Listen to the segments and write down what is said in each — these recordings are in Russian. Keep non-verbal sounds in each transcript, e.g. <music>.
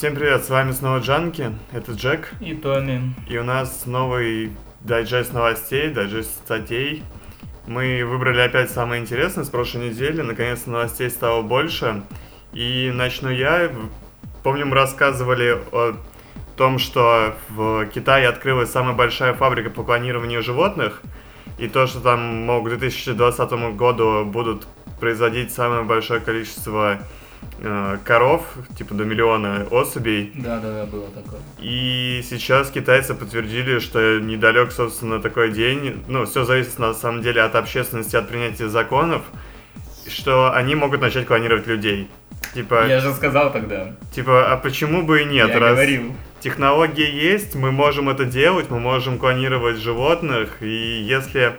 Всем привет, с вами снова Джанки, это Джек. И Томми. И у нас новый дайджест новостей, дайджест статей. Мы выбрали опять самое интересное с прошлой недели, наконец новостей стало больше. И начну я. Помню, мы рассказывали о том, что в Китае открылась самая большая фабрика по клонированию животных, и то, что там, мол, к 2020 году будут производить самое большое количество коров, типа до миллиона особей. Да, да, да, было такое. И сейчас китайцы подтвердили, что недалек, собственно, такой день. Ну, все зависит на самом деле от общественности, от принятия законов, что они могут начать клонировать людей. Типа, Я же сказал тогда. типа, а почему бы и нет? Я раз говорил. технология есть, мы можем это делать, мы можем клонировать животных, и если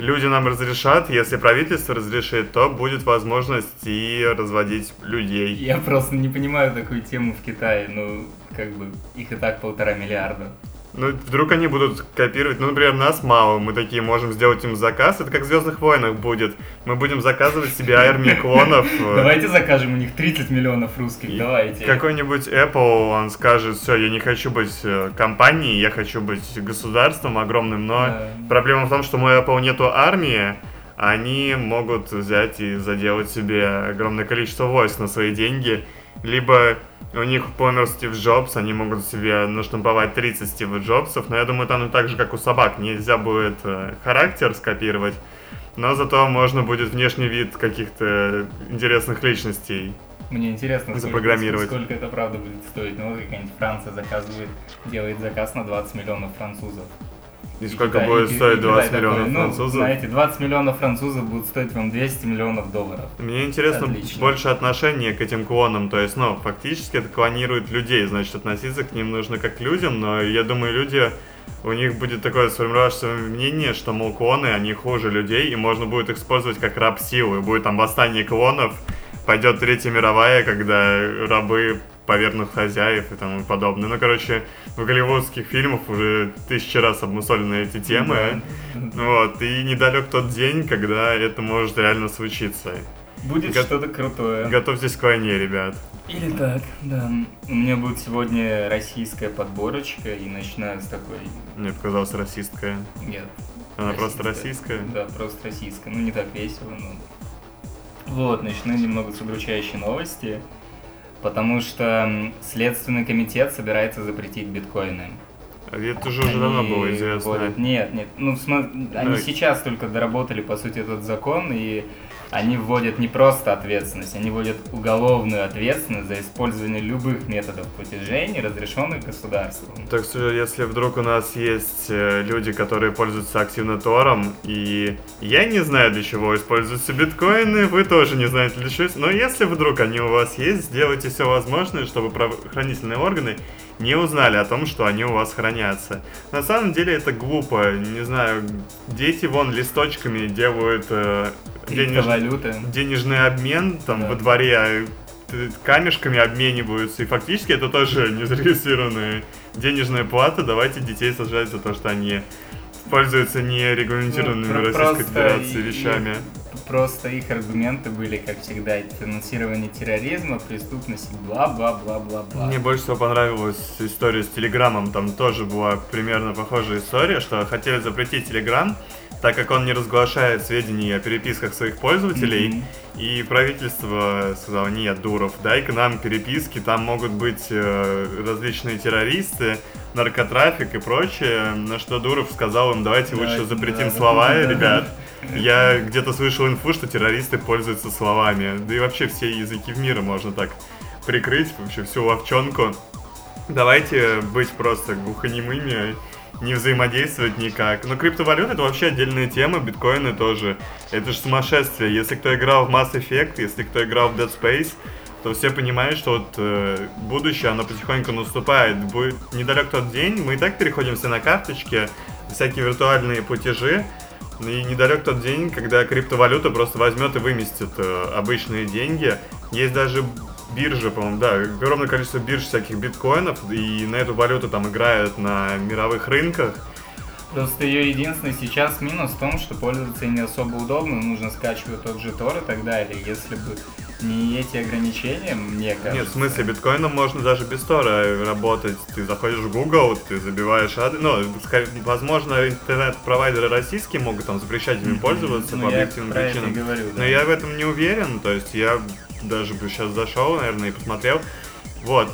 люди нам разрешат, если правительство разрешит, то будет возможность и разводить людей. Я просто не понимаю такую тему в Китае. Ну, как бы, их и так полтора миллиарда. Ну, вдруг они будут копировать, ну, например, нас мало, мы такие можем сделать им заказ, это как в Звездных войнах будет. Мы будем заказывать себе армии клонов. <laughs> Давайте закажем у них 30 миллионов русских, давайте. Какой-нибудь Apple, он скажет, все, я не хочу быть э, компанией, я хочу быть государством огромным, но проблема в том, что у Apple нету армии, они могут взять и заделать себе огромное количество войск на свои деньги, либо у них помер Стив Джобс, они могут себе наштамповать 30 Стива Джобсов, но я думаю, там так же, как у собак, нельзя будет э, характер скопировать, но зато можно будет внешний вид каких-то интересных личностей. Мне интересно, сколько, Запрограммировать. сколько это правда будет стоить. Ну, какая-нибудь Франция заказывает, делает заказ на 20 миллионов французов. И сколько Китай- будет и- и стоить Китай 20 такой, миллионов ну, французов? Знаете, 20 миллионов французов будут стоить вам 200 миллионов долларов. Мне интересно Отлично. больше отношение к этим клонам. То есть, ну, фактически это клонирует людей. Значит, относиться к ним нужно как к людям. Но я думаю, люди, у них будет такое сформировавшееся мнение, что, мол, клоны, они хуже людей, и можно будет их использовать как раб силы. Будет там восстание клонов, пойдет Третья мировая, когда рабы повернут хозяев и тому подобное. Ну, короче, в голливудских фильмах уже тысячи раз обмусолены эти темы. Вот, и недалек тот день, когда это может реально случиться. Будет Го- что-то крутое. Готовьтесь к войне, ребят. Или так, да. У меня будет сегодня российская подборочка, и начинаю с такой... Мне показалось расистская. Нет. Она просто российская. Да, просто российская. Ну, не так весело, но... Вот, начну немного с удручающей новости, потому что Следственный комитет собирается запретить биткоины. Это же уже давно было известно. вводят- Нет, нет. Ну, сма- они сейчас только доработали, по сути, этот закон, и они вводят не просто ответственность, они вводят уголовную ответственность за использование любых методов платежей, разрешенных государством. Так что, если вдруг у нас есть э, люди, которые пользуются активно Тором, и я не знаю, для чего используются биткоины, вы тоже не знаете, для чего. Но если вдруг они у вас есть, сделайте все возможное, чтобы правоохранительные органы не узнали о том, что они у вас хранятся. На самом деле это глупо. Не знаю, дети вон листочками делают э, денеж- Криптовалюты. денежный обмен там Да. во дворе а, т- камешками обмениваются, и фактически это тоже <laughs> незарегистрированная денежная плата. Давайте детей сажать за то, что они пользуются нерегламентированными Ну, Российской Федерации вещами. Просто их аргументы были, как всегда, финансирование терроризма, преступности, бла-бла-бла-бла-бла. Мне больше всего понравилась история с Телеграмом. Там тоже была примерно похожая история, что хотели запретить Телеграм, так как он не разглашает сведения о переписках своих пользователей. Мгм. И правительство сказало, нет, Дуров, дай к нам переписки, там могут быть э, различные террористы, наркотрафик и прочее. На что Дуров сказал им, давайте лучше Давайте, запретим да, слова, да, да. ребят. Я где-то слышал инфу, что террористы пользуются словами. Да и вообще все языки в мире можно так прикрыть, вообще всю ловчонку. Давайте быть просто глухонемыми, не взаимодействовать никак. Но криптовалюта это вообще отдельная тема, биткоины тоже. Это же сумасшествие. Если кто играл в Mass Effect, если кто играл в Dead Space, то все понимают, что вот э, будущее, оно потихоньку наступает. Будет недалек тот день, мы и так переходим все на карточки, всякие виртуальные платежи. И недалек тот день, когда криптовалюта просто возьмет и выместит э, обычные деньги. Есть даже биржи, по-моему, да, огромное количество бирж всяких биткоинов, и на эту валюту там играют на мировых рынках. Просто ее единственный сейчас минус в том, что пользоваться ей не особо удобно, нужно скачивать тот же Тор и так далее. Если бы не эти ограничения, мне кажется. Нет, в смысле, биткоином можно даже без Тора работать. Ты заходишь в Google, ты забиваешь адрес. Ну, возможно, интернет-провайдеры российские могут там запрещать ими пользоваться Ну, по объективным причинам. говорю, да. Но я в этом не уверен, то есть я даже бы сейчас зашел, наверное, и посмотрел. Вот.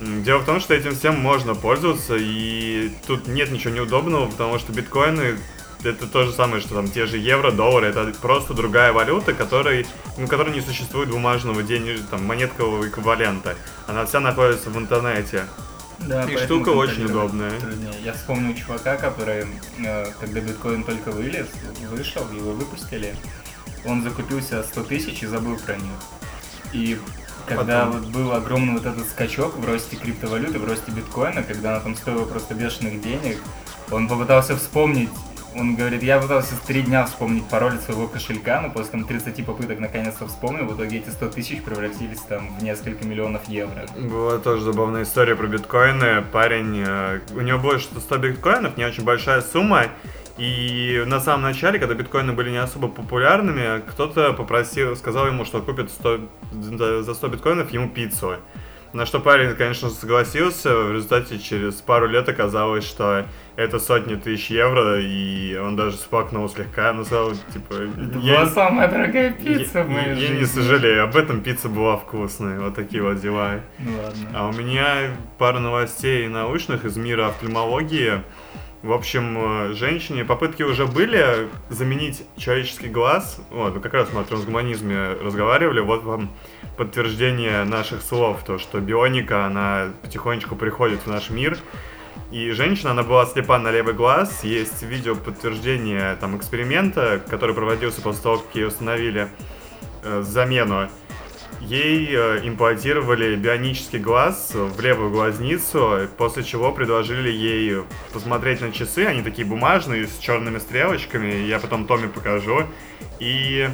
Дело в том, что этим всем можно пользоваться, и тут нет ничего неудобного, потому что биткоины это то же самое, что там те же евро, доллары, это просто другая валюта, которой, ну, которой не существует бумажного денег, там, монеткового эквивалента. Она вся находится в интернете. Да, И штука очень удобная. труднее. Я вспомнил чувака, который, э, когда биткоин только вылез, вышел, его выпустили, он закупился 100 тысяч и забыл про них. И когда Потом. вот был огромный вот этот скачок в росте криптовалюты, в росте биткоина, когда она там стоила просто бешеных денег, он попытался вспомнить, он говорит, я пытался три дня вспомнить пароль своего кошелька, но после там 30 попыток наконец-то вспомнил, в итоге эти 100 тысяч превратились там в несколько миллионов евро. Была тоже забавная история про биткоины. Парень, э, у него было что 100 биткоинов, не очень большая сумма. И на самом начале, когда биткоины были не особо популярными, кто-то попросил, сказал ему, что купит 100, за за 100 биткоинов ему пиццу. На что парень, конечно, согласился. В результате через пару лет оказалось, что это сотни тысяч евро, и он даже сплакнул слегка, но сказал, типа... Это «Я- была самая дорогая пицца я, в моей я жизни. не сожалею, об этом пицца была вкусная. Вот такие вот дела. Ну ладно. А у меня пара новостей научных из мира офтальмологии. В общем, э, женщине попытки уже были заменить человеческий глаз. Вот, как раз мы о трансгуманизме разговаривали. Вот вам подтверждение наших слов, то, что бионика, она потихонечку приходит в наш мир. И женщина, она была слепа на левый глаз. Есть видео подтверждение там эксперимента, который проводился после того, как ей установили э, замену. Ей э, имплантировали бионический глаз в левую глазницу, после чего предложили ей посмотреть на часы. Они такие бумажные, с черными стрелочками. Я потом Томе покажу. И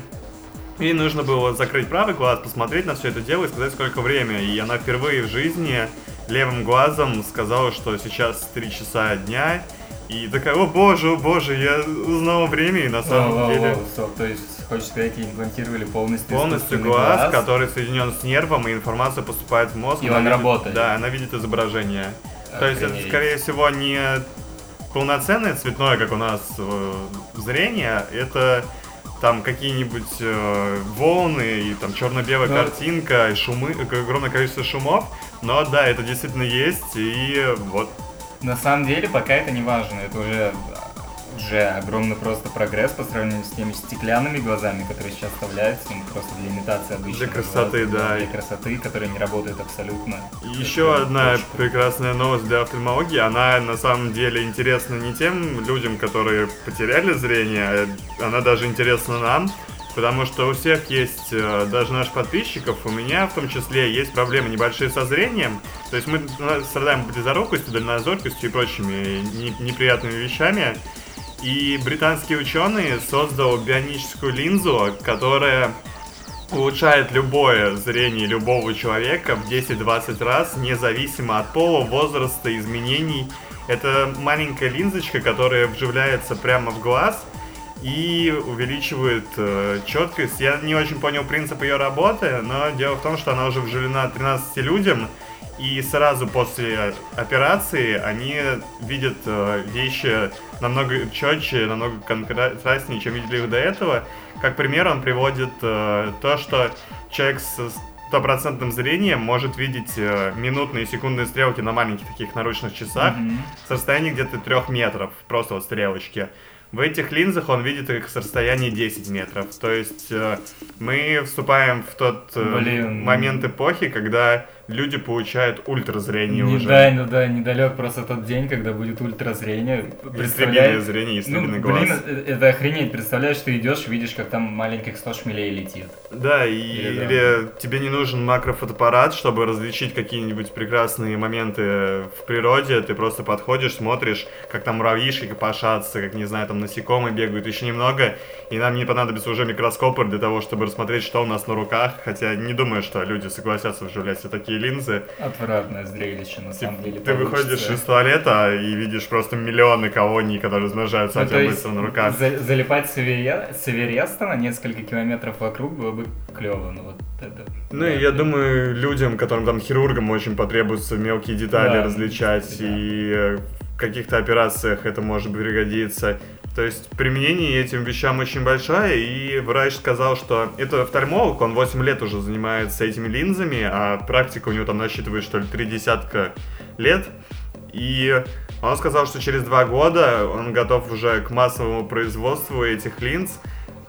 ей нужно было закрыть правый глаз, посмотреть на все это дело и сказать, сколько время. И она впервые в жизни левым глазом сказала, что сейчас 3 часа дня. И такая, о боже, о боже, я узнала время, и на самом воу, деле... воу, стоп, то есть, хочешь сказать, ей имплантировали полностью Полностью искусственный глаз, который соединен с нервом, и информация поступает в мозг. И она он видит- работает. Да, она видит изображение. То есть это, Охренеть. скорее всего, не полноценное цветное, как у нас э, зрение, это там какие-нибудь э, волны и там черно-белая Ну, картинка, и шумы, огромное количество шумов. Но да, это действительно есть, и вот На самом деле, пока это не важно, это уже уже огромный просто прогресс по сравнению с теми стеклянными глазами, которые сейчас вставляются, ну, просто для имитации обычного Для красоты, глаза, да. Для красоты, которые не работают абсолютно. И еще одна круто. прекрасная новость для офтальмологии. Она на самом деле интересна не тем людям, которые потеряли зрение, а она даже интересна нам, потому что у всех есть, э, даже наших подписчиков, у меня в том числе есть проблемы небольшие со зрением. То есть мы э, страдаем близорукостью, дальнозоркостью и прочими не- неприятными вещами. И британские ученые создали бионическую линзу, которая улучшает любое зрение любого человека в 10-20 раз, независимо от пола, возраста, изменений. Это маленькая линзочка, которая вживляется прямо в глаз и увеличивает э, четкость. Я не очень понял принцип ее работы, но дело в том, что она уже вживлена 13 людям, и сразу после операции они видят э, вещи намного четче, намного контрастнее, чем видели их до этого. Как пример он приводит э, то, что человек с стопроцентным зрением может видеть э, минутные и секундные стрелки на маленьких таких наручных часах Мгм. с расстояния где-то трех метров, просто вот стрелочки. В этих линзах он видит их с расстояния 10 метров. То есть э, мы вступаем в тот э, Блин. момент эпохи, когда люди получают ультразрение Не уже. дай, ну да, недалек просто тот день, когда будет ультразрение. Представляешь? зрение, Ну, истребиный глаз. блин, э- это охренеть. Представляешь, ты идешь, видишь, как там маленьких 100 шмелей летит. Да, и, Или да. или тебе не нужен макрофотоаппарат, чтобы различить какие-нибудь прекрасные моменты в природе. Ты просто подходишь, смотришь, как там муравьишки копошатся, как, не знаю, там насекомые бегают, еще немного. И нам не понадобится уже микроскопы для того, чтобы рассмотреть, что у нас на руках. Хотя не думаю, что люди согласятся вживлять себе такие линзы. Отвратное зрелище, на самом деле. Ты получится. выходишь из туалета и видишь просто миллионы колоний, которые размножаются Ну, у то тебя на руках. за- залипать с Эвере- с Эвереста на несколько километров вокруг было бы клево, ну вот это. Ну и я думаю, людям, которым там хирургам очень потребуется мелкие детали Да, различать, да. и э, в каких-то операциях это может пригодиться. То есть применение этим вещам очень большое, и врач сказал, что это офтальмолог, он 8 лет уже занимается этими линзами, а практика у него там насчитывает, что ли, три десятка лет. И он сказал, что через два года он готов уже к массовому производству этих линз,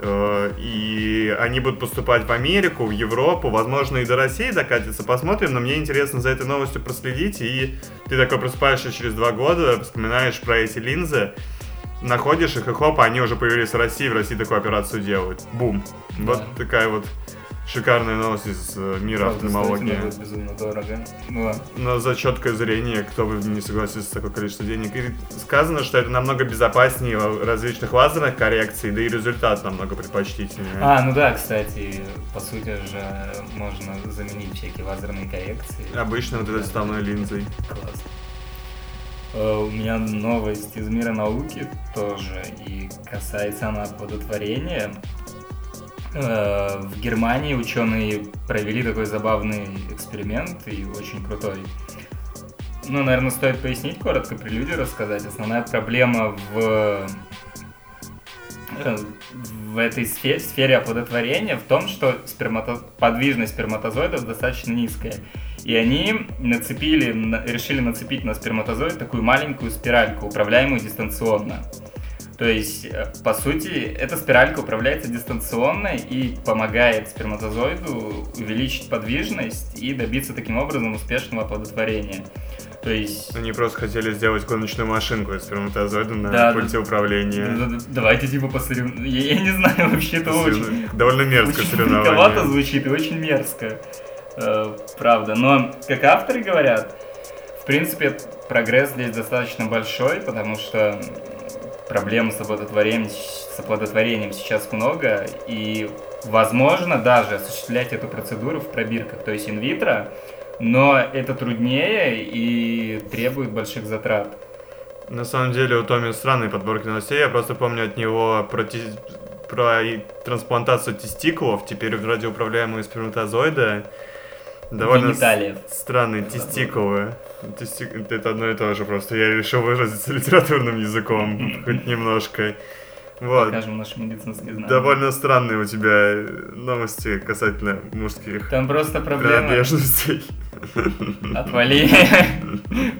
Э, и они будут поступать в Америку, в Европу, возможно, и до России докатятся, посмотрим, но мне интересно за этой новостью проследить, и ты такой просыпаешься через два года, вспоминаешь про эти линзы, находишь их, и хоп, они уже появились в России, в России такую операцию делают. Бум. Вот Да. такая вот шикарная новость из э, мира Правда, офтальмологии. безумно дорого. Ну, ладно. Но за четкое зрение, кто бы не согласился с такое количество денег. И сказано, что это намного безопаснее различных лазерных коррекций, да и результат намного предпочтительнее. А, ну да, кстати, по сути же можно заменить всякие лазерные коррекции. Обычно вот этой вставной линзой. Класс. Э, У меня новость из мира науки тоже, и касается она оплодотворения. Э, В Германии ученые провели такой забавный эксперимент и очень крутой. Ну, наверное, стоит пояснить коротко, прелюдию рассказать. Основная проблема в, э, в этой сфере, сфере оплодотворения в том, что спермато... подвижность сперматозоидов достаточно низкая. И они нацепили, на- решили нацепить на сперматозоид такую маленькую спиральку, управляемую дистанционно. То есть, э, по сути, эта спиралька управляется дистанционно и помогает сперматозоиду увеличить подвижность и добиться таким образом успешного оплодотворения. То есть... Они просто хотели сделать гоночную машинку из сперматозоида на Да, пульте управления. д- д- Давайте типа посоревнуем. Я, я не знаю, <laughs> вообще это Соревну- очень... Довольно мерзкое очень соревнование. звучит и очень мерзко. Э, правда. Но, как авторы говорят, в принципе, прогресс здесь достаточно большой, потому что проблем с оплодотворением, с оплодотворением сейчас много, и возможно даже осуществлять эту процедуру в пробирках, то есть инвитро, но это труднее и требует больших затрат. На самом деле у Томми странные подборки новостей. Я просто помню от него про, те- про трансплантацию тестикулов, теперь в радиоуправляемые сперматозоиды. Довольно Гениталиев. странные тестикулы. Тести- Это одно и то же просто. Я решил выразиться <laughs> литературным языком, <laughs> хоть немножко. Вот. Покажем наши медицинские знания. Довольно странные у тебя новости касательно мужских Там просто проблема... принадлежностей. <laughs> Отвали.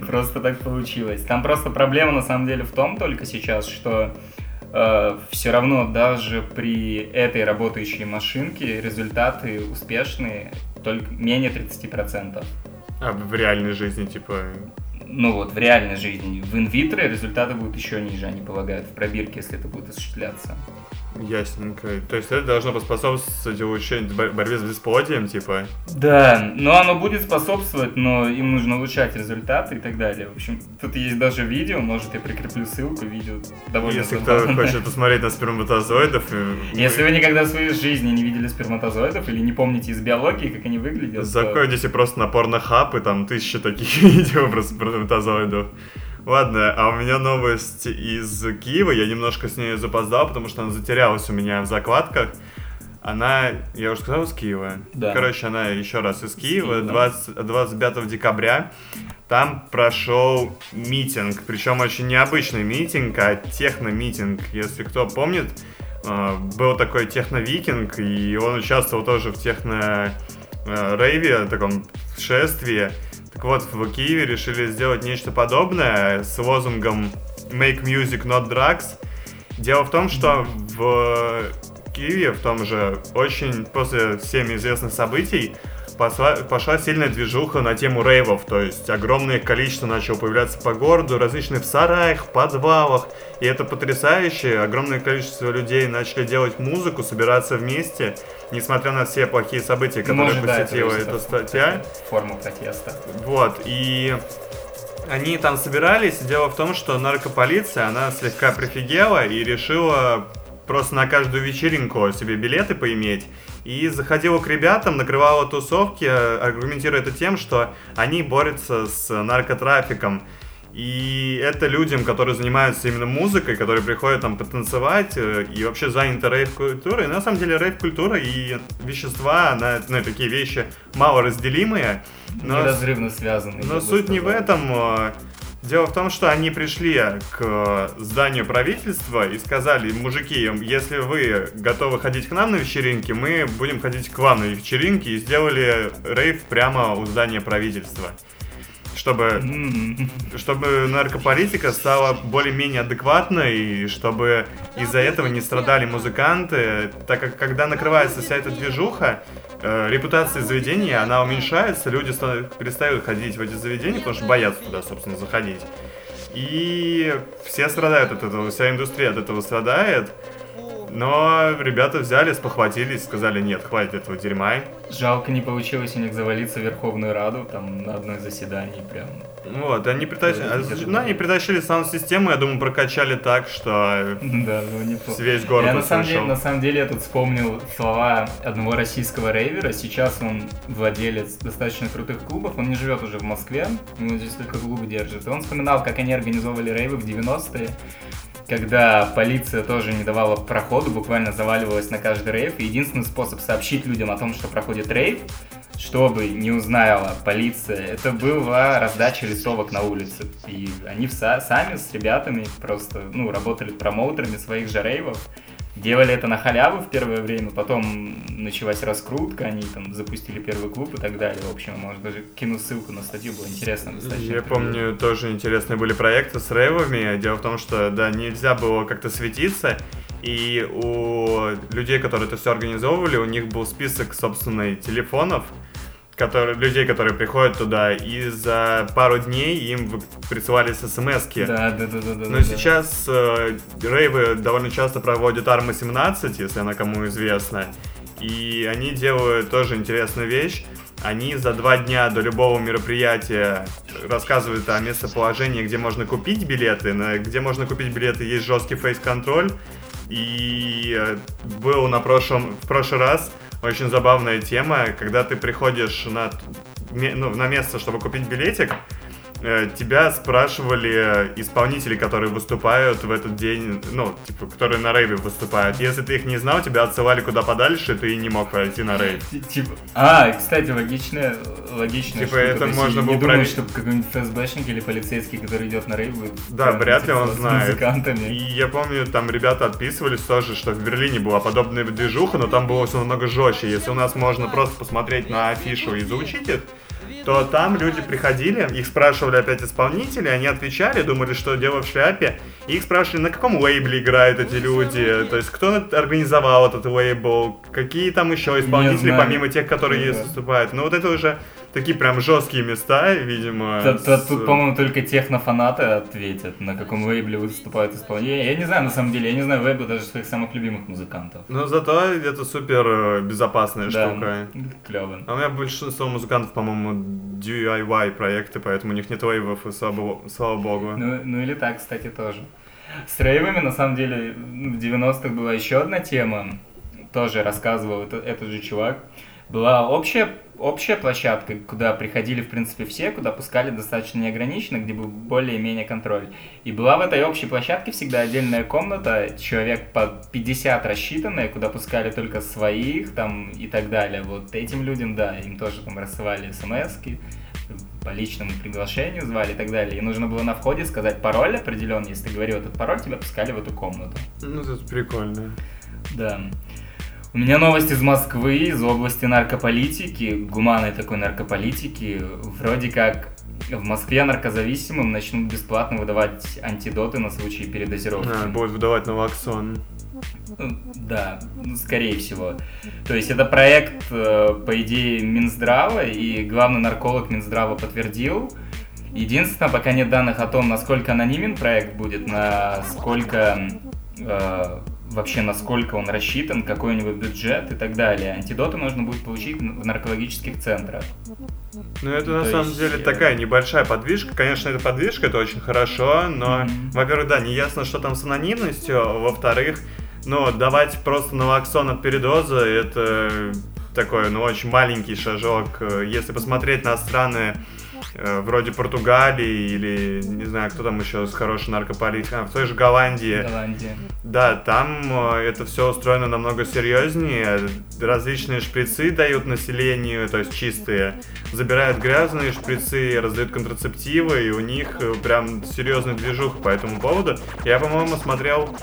Просто так получилось. Там просто проблема на самом деле в том только сейчас, что все равно даже при этой работающей машинке результаты успешные только менее 30%. А в реальной жизни, типа, Ну вот, в реальной жизни. В инвитро результаты будут еще ниже, они полагают, в пробирке, если это будет осуществляться. Ясненько. То есть это должно поспособствовать улучшению бор- борьбе с бесплодием, типа. Да, но оно будет способствовать, но им нужно улучшать результаты и так далее. В общем, тут есть даже видео, может, я прикреплю ссылку, видео довольно Если кто забавное. хочет посмотреть на сперматозоидов, э, <laughs> Если вы никогда в своей жизни не видели сперматозоидов или не помните из биологии, как они выглядят, то- заходите просто на порнохаб, и там тысячи таких <laughs> видео про сперматозоидов. Ладно, а у меня новость из Киева, я немножко с ней запоздал, потому что она затерялась у меня в закладках. Она, я уже сказал, из Киева. Да. Короче, она еще раз из Киева, Киева. 20 25 декабря. Там прошел митинг, причем очень необычный митинг, а техно-митинг. Если кто помнит, э, был такой техно-викинг, и он участвовал тоже в техно-рейве, таком шествии. Так вот, в Киеве решили сделать нечто подобное с лозунгом «Make music, not drugs». Дело в том, что в Киеве, в том же, очень после всеми известных событий посла- пошла сильная движуха на тему рейвов, то есть огромное количество начало появляться по городу, различные в сараях, подвалах, и это потрясающе, огромное количество людей начали делать музыку, собираться вместе, несмотря на все плохие события, которые Может, да, это посетила просто эта статья. Форма протеста. Вот, и они там собирались. Дело в том, что наркополиция, она слегка прифигела и решила просто на каждую вечеринку себе билеты поиметь и заходила к ребятам, накрывала тусовки, аргументируя это тем, что они борются с наркотрафиком. И это людям, которые занимаются именно музыкой, которые приходят там потанцевать э, и вообще заняты рейв-культурой. На самом деле рейв-культура и вещества, она, ну, такие вещи мало разделимые. Но, Неразрывно связаны. Но суть не в этом. Э, дело в том, что они пришли к зданию правительства и сказали, мужики, если вы готовы ходить к нам на вечеринки, мы будем ходить к вам на вечеринки и сделали рейв прямо у здания правительства чтобы, чтобы наркополитика стала более-менее адекватной, и чтобы из-за этого не страдали музыканты, так как когда накрывается вся эта движуха, э, репутация заведения, она уменьшается, люди перестают ходить в эти заведения, потому что боятся туда, собственно, заходить. И все страдают от этого, вся индустрия от этого страдает. Но ребята взяли, спохватились, сказали, нет, хватит этого дерьма. Жалко не получилось у них завалиться в Верховную Раду, там, на одной заседании прям. Вот, они притащили, ну, они притащили саунд-систему, я думаю, прокачали так, что да, ну, не весь город я на самом, деле, на самом деле я тут вспомнил слова одного российского рейвера, сейчас он владелец достаточно крутых клубов, он не живет уже в Москве, ему здесь только клубы держит, и он вспоминал, как они организовывали рейвы в 90-е, когда полиция тоже не давала проходу, буквально заваливалась на каждый рейв. И единственный способ сообщить людям о том, что проходит рейв, чтобы не узнала полиция, это была раздача листовок на улице. И они сами с ребятами просто ну, работали промоутерами своих же рейвов делали это на халяву в первое время, потом началась раскрутка, они там запустили первый клуб и так далее. В общем, может даже кину ссылку на статью, было интересно достаточно. Я помню, тоже интересные были проекты с рейвами. Дело в том, что да, нельзя было как-то светиться, и у людей, которые это все организовывали, у них был список, собственных телефонов, которые, людей, которые приходят туда, и за пару дней им присылались смс -ки. Да, да, да, да. Но да, сейчас э, рейвы довольно часто проводят Арма 17, если она кому известна. И они делают тоже интересную вещь. Они за два дня до любого мероприятия рассказывают о местоположении, где можно купить билеты. Где можно купить билеты есть жесткий фейс-контроль. И э, был на прошлом, в прошлый раз очень забавная тема, когда ты приходишь на, ну, на место, чтобы купить билетик, тебя спрашивали исполнители, которые выступают в этот день, ну, типа, которые на рейве выступают. Если ты их не знал, тебя отсылали куда подальше, ты не мог пройти на рейв. Типа, а, кстати, логичная, логичная Типа, это можно было думаю, что какой-нибудь ФСБшник или полицейский, который идет на рейв, будет Да, вряд ли он знает. И я помню, там ребята отписывались тоже, что в Берлине была подобная движуха, но там было все намного жестче. Если у нас можно просто посмотреть на афишу и заучить их, то там люди приходили, их спрашивали опять исполнители, они отвечали, думали, что дело в шляпе, и их спрашивали, на каком лейбле играют эти люди, то есть кто организовал этот лейбл, какие там еще исполнители, помимо тех, которые выступают. Ну вот это уже такие прям жесткие места, видимо. Тут, с... тут по-моему, только технофанаты ответят, на каком лейбле выступают исполнители. Я не знаю, на самом деле, я не знаю лейбл даже своих самых любимых музыкантов. Но зато это супер э, безопасная да, штука. Клево. А у меня большинство музыкантов, по-моему, DIY проекты, поэтому у них нет лейвов, и слава, слава богу. Ну, ну или так, кстати, тоже. С рейвами, на самом деле, в 90-х была еще одна тема, тоже рассказывал этот, этот же чувак. Была общая общая площадка, куда приходили, в принципе, все, куда пускали достаточно неограниченно, где был более-менее контроль. И была в этой общей площадке всегда отдельная комната, человек по 50 рассчитанная, куда пускали только своих там и так далее. Вот этим людям, да, им тоже там рассылали смс по личному приглашению звали и так далее. И нужно было на входе сказать пароль определенный. Если ты говорил этот пароль, тебя пускали в эту комнату. Ну, это прикольно. Да. У меня новость из Москвы, из области наркополитики, гуманной такой наркополитики. Вроде как в Москве наркозависимым начнут бесплатно выдавать антидоты на случай передозировки. А, будут выдавать новоксон. Да, ну, скорее всего. То есть это проект, э, по идее, Минздрава, и главный нарколог Минздрава подтвердил. Единственное, пока нет данных о том, насколько анонимен проект будет, насколько э, вообще насколько он рассчитан, какой у него бюджет и так далее. Антидоты можно будет получить в наркологических центрах. Ну, это на самом есть... деле такая небольшая подвижка. Конечно, эта подвижка, это очень хорошо, но, mm-hmm. во-первых, да, не ясно, что там с анонимностью, во-вторых, Но давать просто налоксон от передоза, это такой, ну, очень маленький шажок. Если посмотреть на страны Э, вроде Португалии или, не знаю, кто там еще с хорошей наркополитикой, а, в той же Голландии. Голландия. Да, там э, это все устроено намного серьезнее. Различные шприцы дают населению, то есть чистые. Забирают грязные шприцы, раздают контрацептивы, и у них э, прям серьезный движух по этому поводу. Я, по-моему, смотрел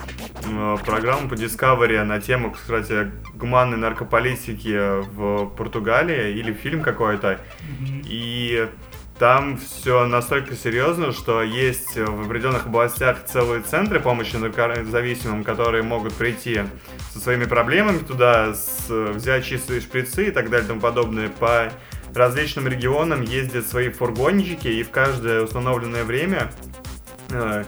программу по Discovery на тему, кстати, гуманной наркополитики в Португалии, или фильм какой-то. Mm-hmm. И там все настолько серьезно, что есть в определенных областях целые центры помощи наркозависимым, которые могут прийти со своими проблемами туда, с, взять чистые шприцы и так далее и тому подобное. По различным регионам ездят свои фургончики, и в каждое установленное время э,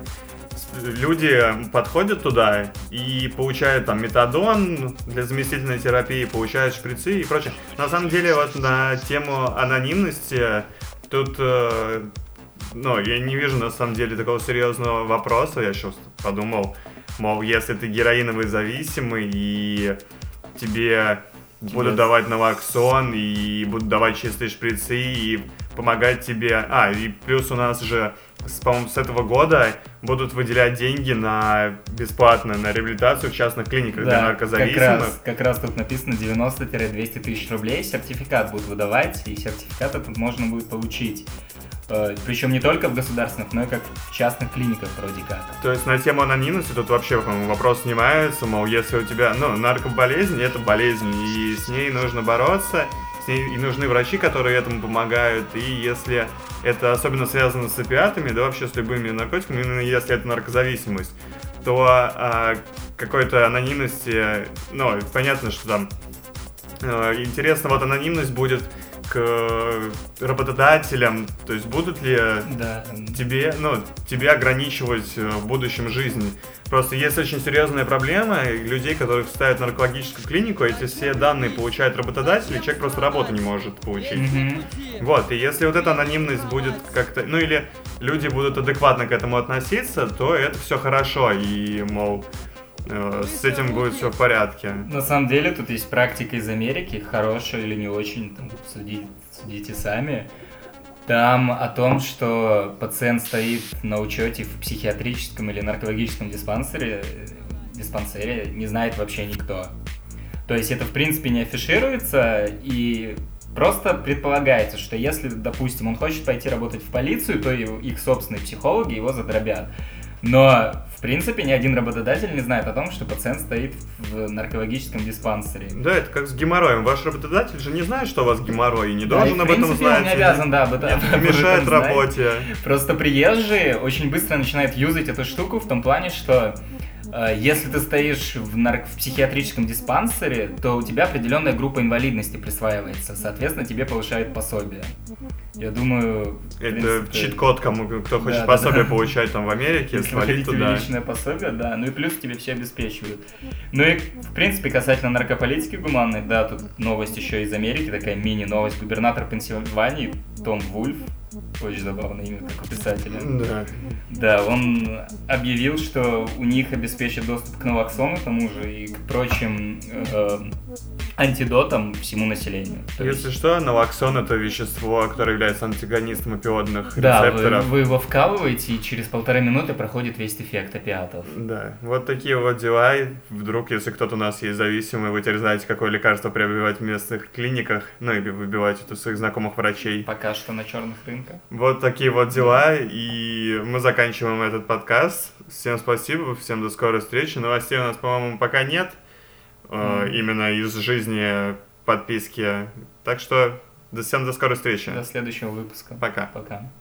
люди подходят туда и получают там метадон для заместительной терапии, получают шприцы и прочее. На самом деле, вот на тему анонимности Тут, э, ну, я не вижу на самом деле такого серьезного вопроса. Я сейчас подумал, мол, если ты героиновый зависимый и тебе будут давать налоксон и будут давать чистые шприцы и помогать тебе. А, и плюс у нас же, по-моему, с этого года будут выделять деньги на бесплатно на реабилитацию в частных клиниках да, для наркозависимых. Как раз, как раз тут написано 90-200 тысяч рублей. Сертификат будут выдавать, и сертификат этот можно будет получить. Э, Причем не только в государственных, но и как в частных клиниках вроде как. То есть на тему анонимности тут вообще, вопрос снимается, мол, если у тебя, ну, наркоболезнь, это болезнь, и с ней нужно бороться, и нужны врачи, которые этому помогают, и если это особенно связано с опиатами, да вообще с любыми наркотиками, именно если это наркозависимость, то а, какой-то анонимности, ну, понятно, что там а, интересно, вот анонимность будет к работодателям, то есть будут ли да. тебе, ну, тебе ограничивать э, в будущем жизнь. Просто есть очень серьезная проблема людей, которых ставят в наркологическую клинику, эти все данные получает работодатель, и человек просто работу не может получить. Mm-hmm. Вот, и если вот эта анонимность будет как-то, ну или люди будут адекватно к этому относиться, то это все хорошо, и, мол, э, с этим будет все в порядке. На самом деле тут есть практика из Америки, хорошая или не очень, там, судите, судите сами. Там о том, что пациент стоит на учете в психиатрическом или наркологическом диспансере, диспансере, не знает вообще никто. То есть это в принципе не афишируется и просто предполагается, что если, допустим, он хочет пойти работать в полицию, то их собственные психологи его задробят. Но, в принципе, ни один работодатель не знает о том, что пациент стоит в наркологическом диспансере. Да, это как с геморроем. Ваш работодатель же не знает, что у вас геморрой, и не должен да, и, об этом знать. он не обязан, да, об этом, Нет, мешает работе. Просто приезжие очень быстро начинают юзать эту штуку в том плане, что если ты стоишь в, нарк... в психиатрическом диспансере, то у тебя определенная группа инвалидности присваивается. Соответственно, тебе повышают пособие. Я думаю... Это принципе... чит-код, кому кто хочет да, пособие да, получать там в Америке, Если свалить туда. личное пособие, да. Ну и плюс тебе все обеспечивают. Ну и, в принципе, касательно наркополитики гуманной, да, тут новость еще из Америки, такая мини-новость. Губернатор Пенсильвании Том Вульф очень забавное имя, как у писателя. Да. Да, он объявил, что у них обеспечат доступ к налоксону, к тому же, и к прочим э, антидотам всему населению. То Если есть... что, налоксон это вещество, которое является антагонистом опиодных да, рецепторов. Вы, вы его вкалываете, и через полторы минуты проходит весь эффект опиатов. Да, вот такие вот дела. Вдруг, если кто-то у нас есть зависимый, вы теперь знаете, какое лекарство приобретать в местных клиниках, ну или выбивать это у своих знакомых врачей. Пока что на черных рынках. Вот такие вот дела, и мы заканчиваем этот подкаст. Всем спасибо, всем до скорой встречи. Новостей у нас, по-моему, пока нет mm. именно из жизни подписки. Так что до всем до скорой встречи. До следующего выпуска. Пока. Пока.